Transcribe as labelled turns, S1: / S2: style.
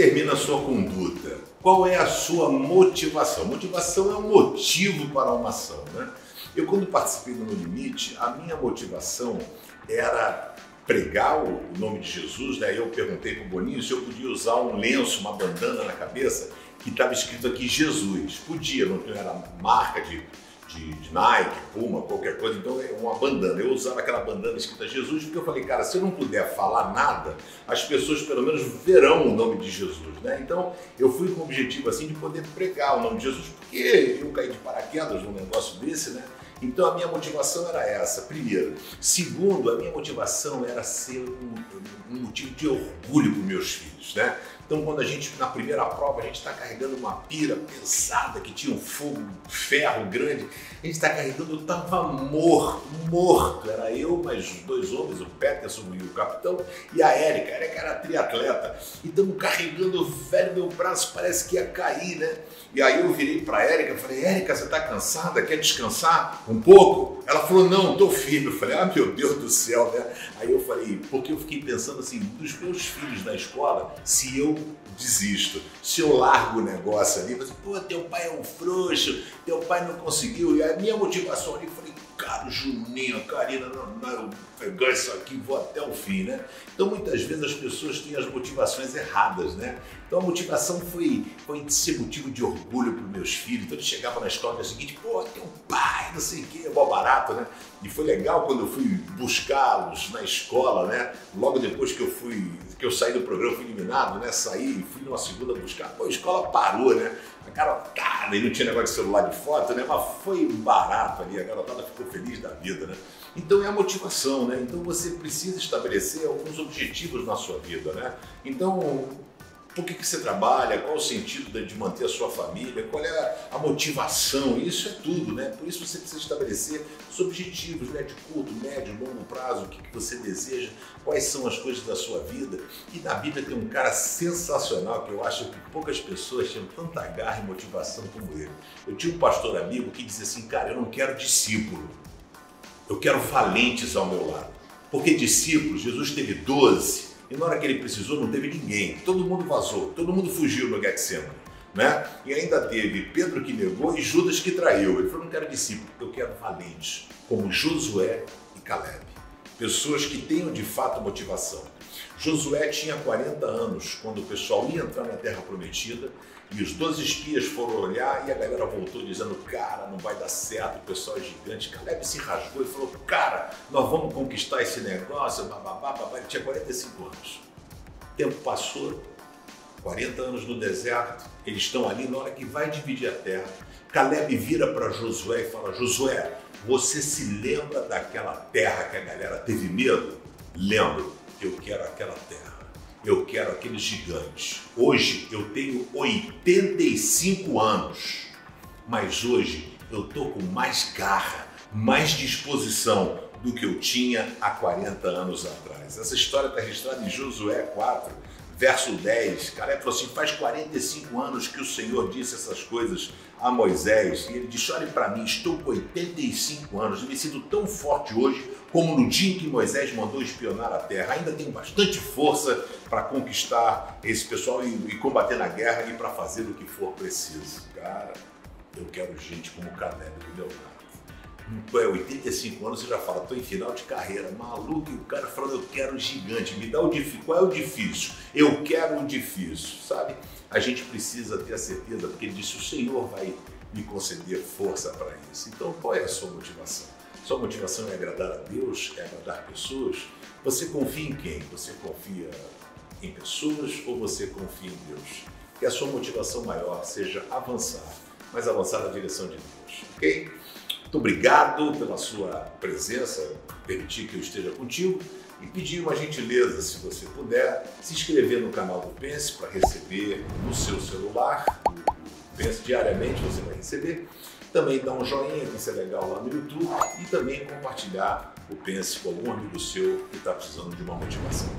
S1: determina a sua conduta? Qual é a sua motivação? Motivação é um motivo para uma ação, né? Eu, quando participei do No Limite, a minha motivação era pregar o nome de Jesus, né? Eu perguntei para o Boninho se eu podia usar um lenço, uma bandana na cabeça que estava escrito aqui Jesus. Podia, não era marca de de, de, Nike, Puma, qualquer coisa, então uma bandana. Eu usava aquela bandana escrita Jesus porque eu falei, cara, se eu não puder falar nada, as pessoas pelo menos verão o nome de Jesus, né? Então eu fui com o objetivo assim de poder pregar o nome de Jesus, porque eu caí de paraquedas num negócio desse, né? Então a minha motivação era essa, primeiro. Segundo, a minha motivação era ser um, um motivo de orgulho para meus filhos, né? Então, quando a gente, na primeira prova, a gente está carregando uma pira pesada que tinha um fogo, ferro grande, a gente está carregando, eu estava morto, morto. Era eu, mais dois homens, o Peterson e o capitão, e a Érica. A Érica era triatleta. E estamos carregando, velho, meu braço parece que ia cair, né? E aí eu virei para a Érica e falei: Érica, você está cansada? Quer descansar um pouco? Ela falou: Não, estou firme. Eu falei: Ah, meu Deus do céu, né? Aí eu falei: Porque eu fiquei pensando assim, dos meus filhos na escola, se eu desisto. Se eu largo o negócio ali, você, pô, teu pai é um frouxo, teu pai não conseguiu. E a minha motivação ali, eu falei, Juninho, Karina, não, não, eu pegar isso aqui vou até o fim, né? Então muitas vezes as pessoas têm as motivações erradas, né? Então a motivação foi, foi ser motivo de orgulho para os meus filhos. Então eles chegavam na escola no dia seguinte, pô, teu pai, não sei o quê, é mó barato, né? E foi legal quando eu fui buscá-los na escola, né? Logo depois que eu fui, que eu saí do programa, fui eliminado, né? Saí e fui numa segunda buscar. Pô, a escola parou, né? Cara, cara, e não tinha negócio de celular de foto, né? Mas foi barato ali, a garotada ficou feliz da vida, né? Então é a motivação, né? Então você precisa estabelecer alguns objetivos na sua vida, né? Então por que, que você trabalha, qual o sentido de manter a sua família, qual é a motivação, isso é tudo, né? Por isso você precisa estabelecer os objetivos né? de curto, médio, longo prazo, o que, que você deseja, quais são as coisas da sua vida. E na Bíblia tem um cara sensacional que eu acho que poucas pessoas tinham tanta garra e motivação como ele. Eu tinha um pastor amigo que dizia assim, cara, eu não quero discípulo, eu quero valentes ao meu lado. Porque discípulos, Jesus teve 12, e na hora que ele precisou, não teve ninguém. Todo mundo vazou, todo mundo fugiu no Getsemane. Né? E ainda teve Pedro que negou e Judas que traiu. Ele falou: não quero discípulo, eu quero valentes, como Josué e Caleb. Pessoas que tenham de fato motivação. Josué tinha 40 anos quando o pessoal ia entrar na Terra Prometida e os 12 espias foram olhar e a galera voltou dizendo: Cara, não vai dar certo, o pessoal é gigante. Caleb se rasgou e falou: Cara, nós vamos conquistar esse negócio. Bababá, babá. Ele tinha 45 anos. O tempo passou, 40 anos no deserto, eles estão ali na hora que vai dividir a terra. Caleb vira para Josué e fala: Josué, você se lembra daquela terra que a galera teve medo? Lembro eu quero aquela terra, eu quero aqueles gigantes. Hoje eu tenho 85 anos, mas hoje eu estou com mais garra, mais disposição do que eu tinha há 40 anos atrás. Essa história está registrada em Josué 4, verso 10. Caleb falou assim: faz 45 anos que o Senhor disse essas coisas a Moisés e ele disse: Olhe para mim, estou com 85 anos, me sinto tão forte hoje como no dia em que Moisés mandou espionar a terra. Ainda tenho bastante força para conquistar esse pessoal e, e combater na guerra e para fazer o que for preciso. Cara, eu quero gente como Caleb do meu lado. É 85 anos, você já fala, estou em final de carreira, maluco, e o cara falando, eu quero um gigante, me dá o difícil. Qual é o difícil? Eu quero um difícil, sabe? A gente precisa ter a certeza, porque ele disse, o Senhor vai me conceder força para isso. Então, qual é a sua motivação? Sua motivação é agradar a Deus, é agradar pessoas? Você confia em quem? Você confia em pessoas ou você confia em Deus? Que a sua motivação maior seja avançar, mas avançar na direção de Deus, ok? Muito obrigado pela sua presença, permitir que eu esteja contigo e pedir uma gentileza, se você puder, se inscrever no canal do Pense para receber no seu celular. Pense diariamente você vai receber. Também dar um joinha, que isso é legal lá no YouTube, e também compartilhar o Pense com algum amigo seu que está precisando de uma motivação.